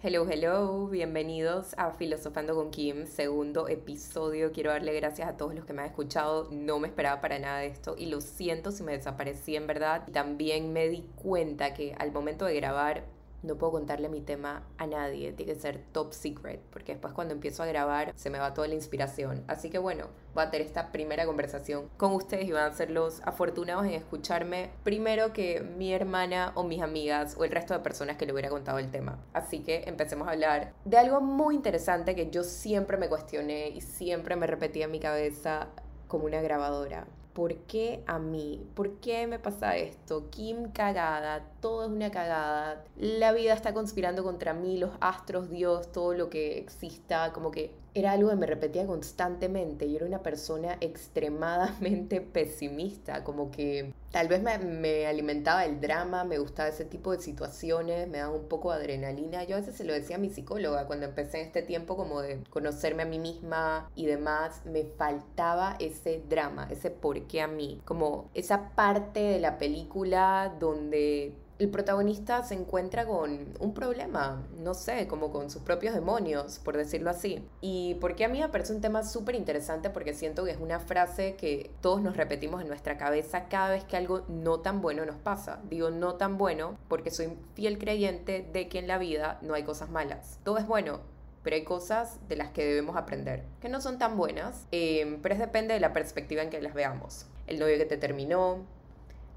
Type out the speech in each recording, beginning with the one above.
Hello, hello, bienvenidos a Filosofando con Kim, segundo episodio. Quiero darle gracias a todos los que me han escuchado. No me esperaba para nada de esto y lo siento si me desaparecí en verdad. También me di cuenta que al momento de grabar no puedo contarle mi tema a nadie, tiene que ser top secret, porque después cuando empiezo a grabar se me va toda la inspiración. Así que bueno, voy a tener esta primera conversación con ustedes y van a ser los afortunados en escucharme primero que mi hermana o mis amigas o el resto de personas que le hubiera contado el tema. Así que empecemos a hablar de algo muy interesante que yo siempre me cuestioné y siempre me repetía en mi cabeza como una grabadora. ¿Por qué a mí? ¿Por qué me pasa esto? Kim cagada, todo es una cagada. La vida está conspirando contra mí, los astros, Dios, todo lo que exista, como que era algo que me repetía constantemente. Yo era una persona extremadamente pesimista, como que tal vez me, alimentaba el drama, me gustaba ese tipo de situaciones, me daba un poco de adrenalina. Yo a veces se lo decía a mi psicóloga cuando empecé en este tiempo como de conocerme a mí misma y demás, me faltaba ese drama, ese por qué a mí, como esa parte de la película donde el protagonista se encuentra con un problema, no sé, como con sus propios demonios, por decirlo así. Y porque a mí me parece un tema súper interesante porque siento que es una frase que todos nos repetimos en nuestra cabeza cada vez que algo no tan bueno nos pasa. Digo no tan bueno porque soy fiel creyente de que en la vida no hay cosas malas. Todo es bueno, pero hay cosas de las que debemos aprender, que no son tan buenas, eh, pero es depende de la perspectiva en que las veamos. El novio que te terminó,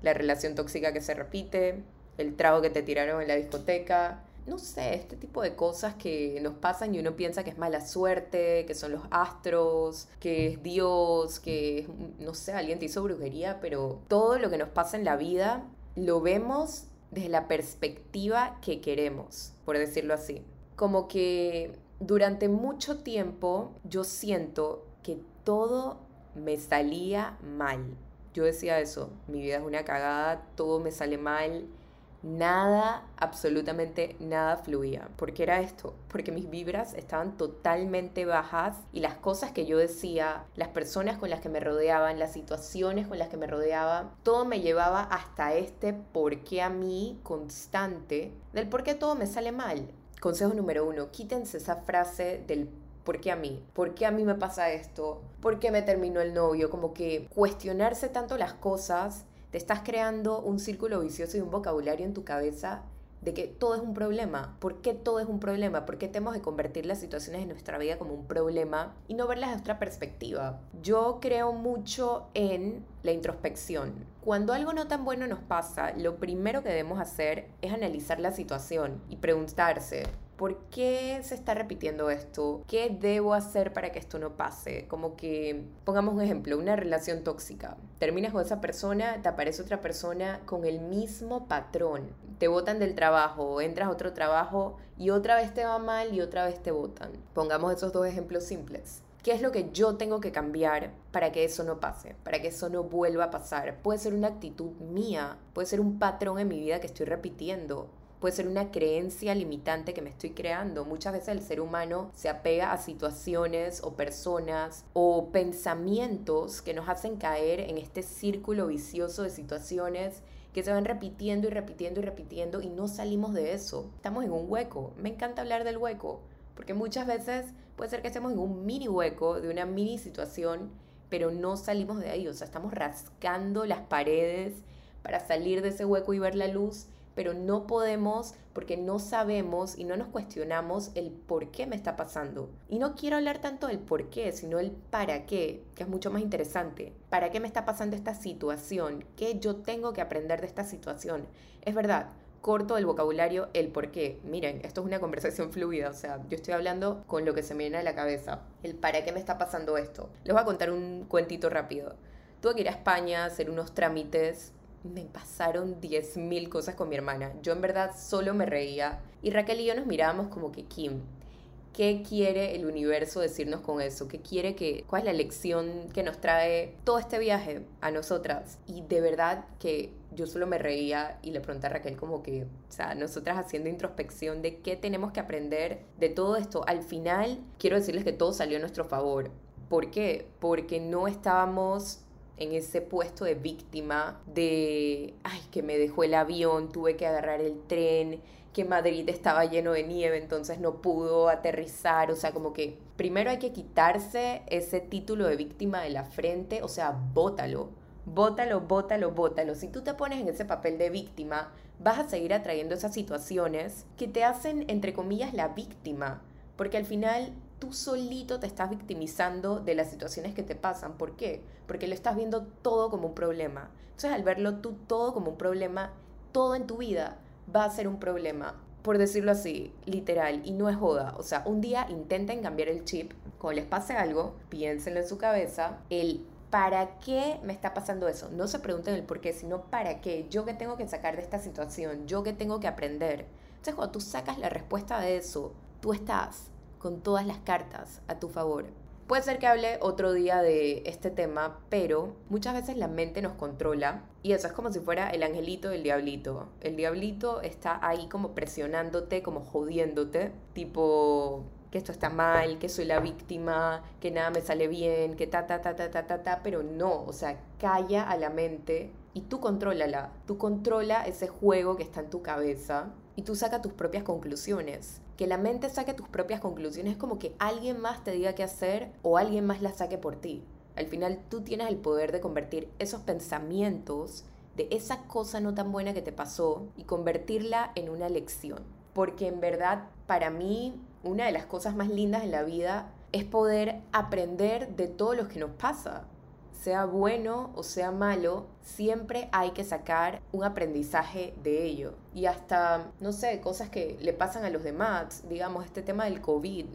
la relación tóxica que se repite, el trago que te tiraron en la discoteca. No sé, este tipo de cosas que nos pasan y uno piensa que es mala suerte, que son los astros, que es Dios, que no sé, alguien te hizo brujería, pero todo lo que nos pasa en la vida lo vemos desde la perspectiva que queremos, por decirlo así. Como que durante mucho tiempo yo siento que todo me salía mal. Yo decía eso, mi vida es una cagada, todo me sale mal, nada, absolutamente nada fluía. ¿Por qué era esto? Porque mis vibras estaban totalmente bajas y las cosas que yo decía, las personas con las que me rodeaban, las situaciones con las que me rodeaba, todo me llevaba hasta este por qué a mí constante del por qué todo me sale mal. Consejo número uno, quítense esa frase del ¿Por qué a mí? ¿Por qué a mí me pasa esto? ¿Por qué me terminó el novio? Como que cuestionarse tanto las cosas te estás creando un círculo vicioso y un vocabulario en tu cabeza de que todo es un problema. ¿Por qué todo es un problema? ¿Por qué tenemos que convertir las situaciones de nuestra vida como un problema y no verlas de otra perspectiva? Yo creo mucho en la introspección. Cuando algo no tan bueno nos pasa, lo primero que debemos hacer es analizar la situación y preguntarse, ¿por qué se está repitiendo esto? ¿Qué debo hacer para que esto no pase? Como que, pongamos un ejemplo, una relación tóxica. Terminas con esa persona, te aparece otra persona con el mismo patrón. Te botan del trabajo, entras a otro trabajo y otra vez te va mal y otra vez te botan. Pongamos esos dos ejemplos simples. ¿Qué es lo que yo tengo que cambiar para que eso no pase? Para que eso no vuelva a pasar. Puede ser una actitud mía, puede ser un patrón en mi vida que estoy repitiendo puede ser una creencia limitante que me estoy creando. Muchas veces el ser humano se apega a situaciones o personas o pensamientos que nos hacen caer en este círculo vicioso de situaciones que se van repitiendo y repitiendo y repitiendo y no salimos de eso. Estamos en un hueco. Me encanta hablar del hueco, porque muchas veces puede ser que estemos en un mini hueco de una mini situación, pero no salimos de ahí. O sea, estamos rascando las paredes para salir de ese hueco y ver la luz pero no podemos porque no sabemos y no nos cuestionamos el por qué me está pasando. Y no quiero hablar tanto del por qué, sino el para qué, que es mucho más interesante. ¿Para qué me está pasando esta situación? ¿Qué yo tengo que aprender de esta situación? Es verdad, corto el vocabulario el por qué. Miren, esto es una conversación fluida, o sea, yo estoy hablando con lo que se me viene a la cabeza. El para qué me está pasando esto. Les voy a contar un cuentito rápido. Tuve que ir a España a hacer unos trámites me pasaron 10.000 cosas con mi hermana. Yo en verdad solo me reía. Y Raquel y yo nos mirábamos como que, Kim, ¿qué quiere el universo decirnos con eso? ¿Qué quiere que, cuál es la lección que nos trae todo este viaje a nosotras? Y de verdad que yo solo me reía y le pregunté a Raquel como que, o sea, nosotras haciendo introspección de qué tenemos que aprender de todo esto. Al final, quiero decirles que todo salió a nuestro favor. ¿Por qué? Porque no estábamos en ese puesto de víctima de, ay, que me dejó el avión, tuve que agarrar el tren, que Madrid estaba lleno de nieve, entonces no pudo aterrizar, o sea, como que primero hay que quitarse ese título de víctima de la frente, o sea, bótalo, bótalo, bótalo, bótalo. Si tú te pones en ese papel de víctima, vas a seguir atrayendo esas situaciones que te hacen, entre comillas, la víctima, porque al final tú solito te estás victimizando de las situaciones que te pasan. ¿Por qué? Porque lo estás viendo todo como un problema. Entonces, al verlo tú todo como un problema, todo en tu vida va a ser un problema. Por decirlo así, literal, y no es joda. O sea, un día intenten cambiar el chip. Cuando les pase algo, piénsenlo en su cabeza. El ¿para qué me está pasando eso? No se pregunten el por qué, sino ¿para qué? ¿Yo qué tengo que sacar de esta situación? ¿Yo qué tengo que aprender? Entonces, cuando tú sacas la respuesta de eso, tú estás con todas las cartas a tu favor. Puede ser que hable otro día de este tema, pero muchas veces la mente nos controla y eso es como si fuera el angelito del diablito. El diablito está ahí como presionándote, como jodiéndote, tipo que esto está mal, que soy la víctima, que nada me sale bien, que ta ta ta ta ta ta ta, pero no, o sea, calla a la mente y tú contrólala, tú controla ese juego que está en tu cabeza y tú saca tus propias conclusiones que la mente saque tus propias conclusiones es como que alguien más te diga qué hacer o alguien más las saque por ti. Al final tú tienes el poder de convertir esos pensamientos de esa cosa no tan buena que te pasó y convertirla en una lección. Porque en verdad, para mí, una de las cosas más lindas en la vida es poder aprender de todo lo que nos pasa sea bueno o sea malo, siempre hay que sacar un aprendizaje de ello. Y hasta, no sé, cosas que le pasan a los demás, digamos, este tema del COVID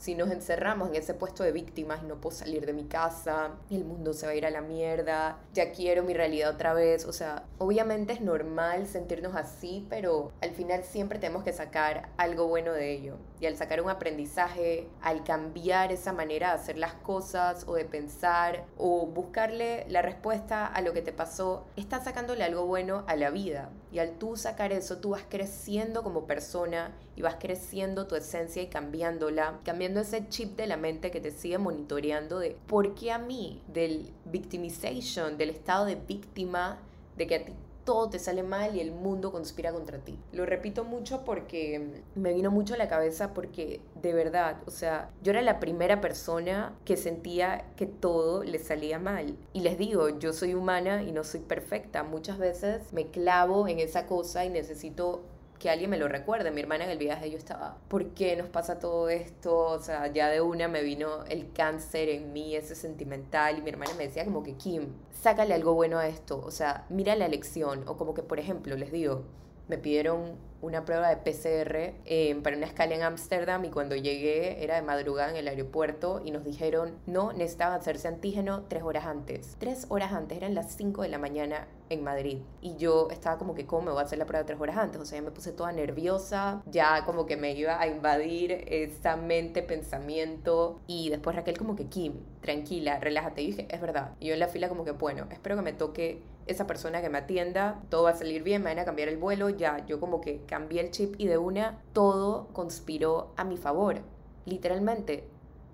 si nos encerramos en ese puesto de víctimas y no puedo salir de mi casa, el mundo se va a ir a la mierda, ya quiero mi realidad otra vez, o sea, obviamente es normal sentirnos así, pero al final siempre tenemos que sacar algo bueno de ello. Y al sacar un aprendizaje, al cambiar esa manera de hacer las cosas o de pensar o buscarle la respuesta a lo que te pasó, estás sacándole algo bueno a la vida. Y al tú sacar eso, tú vas creciendo como persona y vas creciendo tu esencia y cambiándola, cambiando ese chip de la mente que te sigue monitoreando de por qué a mí, del victimization, del estado de víctima, de que a ti todo te sale mal y el mundo conspira contra ti. Lo repito mucho porque me vino mucho a la cabeza porque de verdad, o sea, yo era la primera persona que sentía que todo le salía mal. Y les digo, yo soy humana y no soy perfecta. Muchas veces me clavo en esa cosa y necesito que alguien me lo recuerde. Mi hermana en el viaje yo estaba, ¿por qué nos pasa todo esto? O sea, ya de una me vino el cáncer en mí, ese sentimental, y mi hermana me decía como que, Kim, sácale algo bueno a esto, o sea, mira la lección, o como que, por ejemplo, les digo, me pidieron una prueba de PCR eh, para una escala en Ámsterdam y cuando llegué era de madrugada en el aeropuerto y nos dijeron no, necesitaba hacerse antígeno tres horas antes. Tres horas antes, eran las cinco de la mañana en Madrid. Y yo estaba como que, ¿cómo me voy a hacer la prueba tres horas antes? O sea, ya me puse toda nerviosa, ya como que me iba a invadir esa mente, pensamiento. Y después Raquel como que, Kim, tranquila, relájate. Y dije, es verdad. Y yo en la fila como que, bueno, espero que me toque esa persona que me atienda, todo va a salir bien, me van a cambiar el vuelo, ya, yo como que cambié el chip y de una todo conspiró a mi favor, literalmente.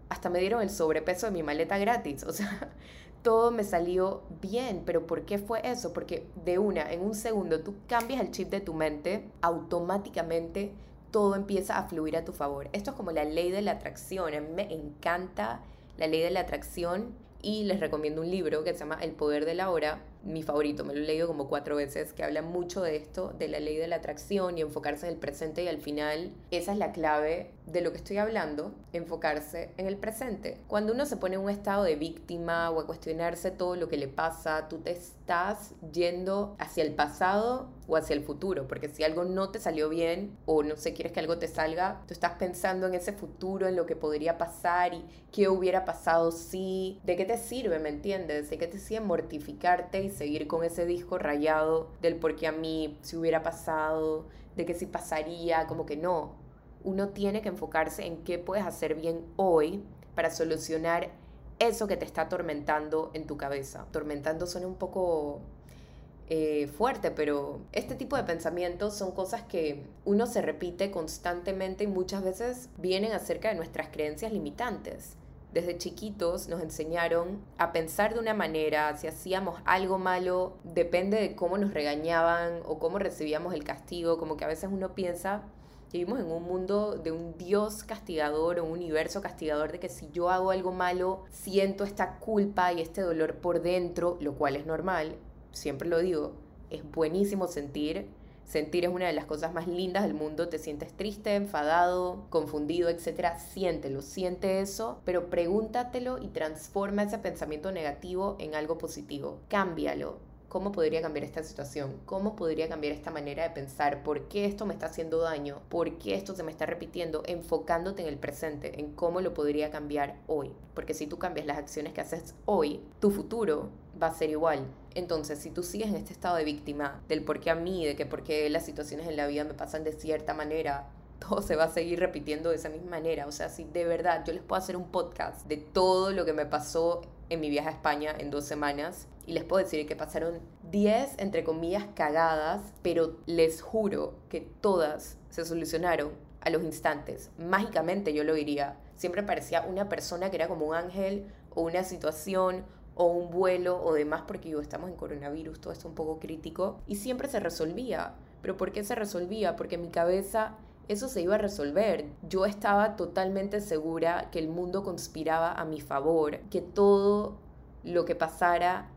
Hasta me dieron el sobrepeso de mi maleta gratis, o sea, todo me salió bien, pero ¿por qué fue eso? Porque de una, en un segundo, tú cambias el chip de tu mente, automáticamente todo empieza a fluir a tu favor. Esto es como la ley de la atracción, a mí me encanta la ley de la atracción y les recomiendo un libro que se llama El Poder de la Hora, mi favorito, me lo he leído como cuatro veces, que habla mucho de esto, de la ley de la atracción y enfocarse en el presente y al final esa es la clave de lo que estoy hablando, enfocarse en el presente. Cuando uno se pone en un estado de víctima o a cuestionarse todo lo que le pasa, tú te estás yendo hacia el pasado o hacia el futuro, porque si algo no te salió bien o no sé, quieres que algo te salga, tú estás pensando en ese futuro, en lo que podría pasar y qué hubiera pasado si, de qué te sirve, ¿me entiendes? De qué te sirve mortificarte y seguir con ese disco rayado del por qué a mí si hubiera pasado, de que si pasaría, como que no. Uno tiene que enfocarse en qué puedes hacer bien hoy para solucionar eso que te está atormentando en tu cabeza. Atormentando suena un poco eh, fuerte, pero este tipo de pensamientos son cosas que uno se repite constantemente y muchas veces vienen acerca de nuestras creencias limitantes desde chiquitos nos enseñaron a pensar de una manera, si hacíamos algo malo, depende de cómo nos regañaban o cómo recibíamos el castigo, como que a veces uno piensa vivimos en un mundo de un Dios castigador un universo castigador de que si yo hago algo malo, siento esta culpa y este dolor por dentro, lo cual es normal, siempre lo digo, es buenísimo sentir. Sentir es una de las cosas más lindas del mundo. Te sientes triste, enfadado, confundido, etc. Siéntelo, siente eso, pero pregúntatelo y transforma ese pensamiento negativo en algo positivo. Cámbialo ¿Cómo podría cambiar esta situación? ¿Cómo podría cambiar esta manera de pensar? ¿Por qué esto me está haciendo daño? ¿Por qué esto se me está repitiendo? Enfocándote en el presente, en cómo lo podría cambiar hoy. Porque si tú cambias las acciones que haces hoy, tu futuro va a ser igual. Entonces, si tú sigues en este estado de víctima, del por qué a mí, de que por qué las situaciones en la vida me pasan de cierta manera, todo se va a seguir repitiendo de esa misma manera. O sea, si de verdad yo les puedo hacer un podcast de todo lo que me pasó en mi viaje a España en dos semanas y les puedo decir que pasaron 10, entre comillas, cagadas, pero les juro que todas se solucionaron a los instantes. Mágicamente yo lo diría. Siempre parecía una persona que era como un ángel o una situación o un vuelo o demás, porque yo estamos en coronavirus, todo esto un poco crítico, y siempre se resolvía. ¿Pero por qué se resolvía? Porque mi cabeza eso se iba a resolver. Yo estaba totalmente segura que el mundo conspiraba a mi favor, que todo lo que pasara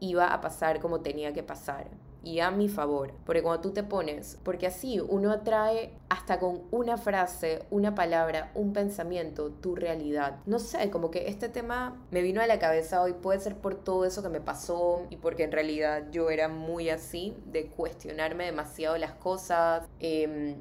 iba a pasar como tenía que pasar y a mi favor. Porque cuando tú te pones, porque así uno atrae hasta con una frase, una palabra, un pensamiento, tu realidad. No sé, como que este tema me vino a la cabeza hoy, puede ser por todo eso que me pasó y porque en realidad yo era muy así, de cuestionarme demasiado las cosas. Eh,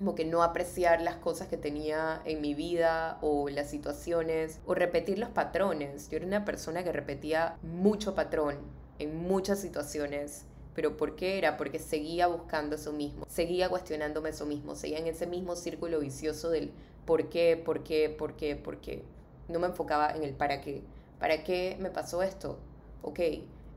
como que no apreciar las cosas que tenía en mi vida o las situaciones o repetir los patrones. Yo era una persona que repetía mucho patrón en muchas situaciones. Pero ¿por qué era? Porque seguía buscando eso mismo, seguía cuestionándome eso mismo, seguía en ese mismo círculo vicioso del por qué, por qué, por qué, por qué. No me enfocaba en el para qué. ¿Para qué me pasó esto? Ok,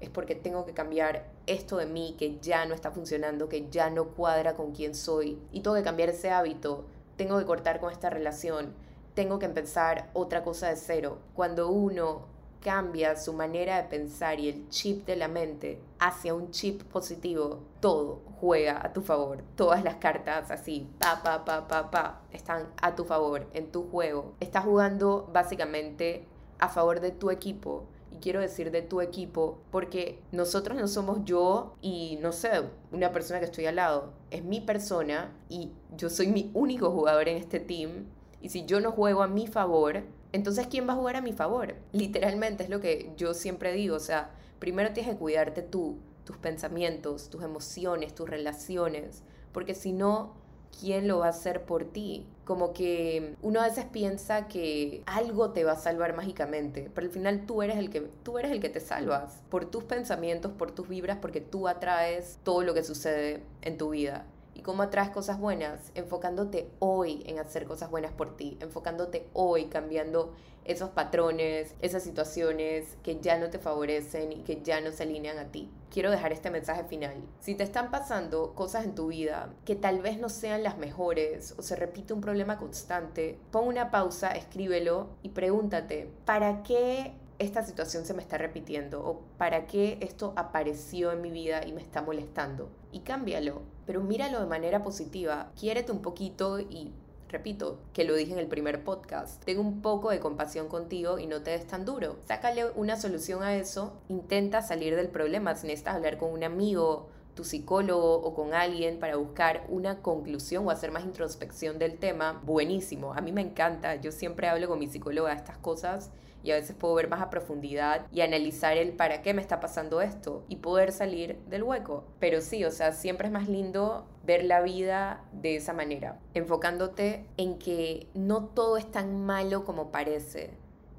es porque tengo que cambiar esto de mí que ya no está funcionando, que ya no cuadra con quién soy. Y tengo que cambiar ese hábito, tengo que cortar con esta relación, tengo que empezar otra cosa de cero. Cuando uno cambia su manera de pensar y el chip de la mente hacia un chip positivo, todo juega a tu favor. Todas las cartas así, pa, pa, pa, pa, pa, están a tu favor, en tu juego. Estás jugando básicamente a favor de tu equipo quiero decir de tu equipo, porque nosotros no somos yo y no sé, una persona que estoy al lado, es mi persona y yo soy mi único jugador en este team. Y si yo no juego a mi favor, entonces ¿quién va a jugar a mi favor? Literalmente es lo que yo siempre digo, o sea, primero tienes que cuidarte tú, tus pensamientos, tus emociones, tus relaciones, porque si no, quién lo va a hacer por ti. Como que uno a veces piensa que algo te va a salvar mágicamente, pero al final tú eres el que tú eres el que te salvas por tus pensamientos, por tus vibras, porque tú atraes todo lo que sucede en tu vida. ¿Y cómo atraes cosas buenas? Enfocándote hoy en hacer cosas buenas por ti, enfocándote hoy, cambiando esos patrones, esas situaciones que ya no te favorecen y que ya no se alinean a ti. Quiero dejar este mensaje final. Si te están pasando cosas en tu vida que tal vez no sean las mejores o se repite un problema constante, pon una pausa, escríbelo y pregúntate, ¿para qué esta situación se me está repitiendo o para qué esto apareció en mi vida y me está molestando. Y cámbialo, pero míralo de manera positiva, quiérete un poquito y repito, que lo dije en el primer podcast, ten un poco de compasión contigo y no te des tan duro. Sácale una solución a eso, intenta salir del problema, si necesitas hablar con un amigo, tu psicólogo o con alguien para buscar una conclusión o hacer más introspección del tema, buenísimo. A mí me encanta, yo siempre hablo con mi psicóloga de estas cosas y a veces puedo ver más a profundidad y analizar el para qué me está pasando esto y poder salir del hueco. Pero sí, o sea, siempre es más lindo ver la vida de esa manera, enfocándote en que no todo es tan malo como parece,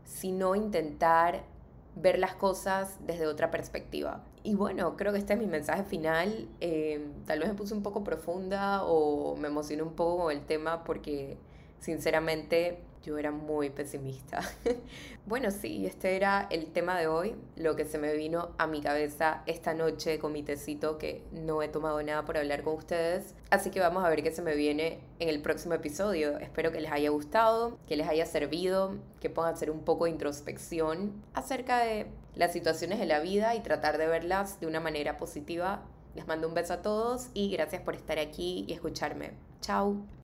sino intentar ver las cosas desde otra perspectiva. Y bueno, creo que este es mi mensaje final. Eh, tal vez me puse un poco profunda o me emocioné un poco con el tema porque sinceramente yo era muy pesimista. bueno, sí, este era el tema de hoy, lo que se me vino a mi cabeza esta noche con mi tecito que no he tomado nada por hablar con ustedes. Así que vamos a ver qué se me viene en el próximo episodio. Espero que les haya gustado, que les haya servido, que puedan hacer un poco de introspección acerca de las situaciones de la vida y tratar de verlas de una manera positiva. Les mando un beso a todos y gracias por estar aquí y escucharme. Chao.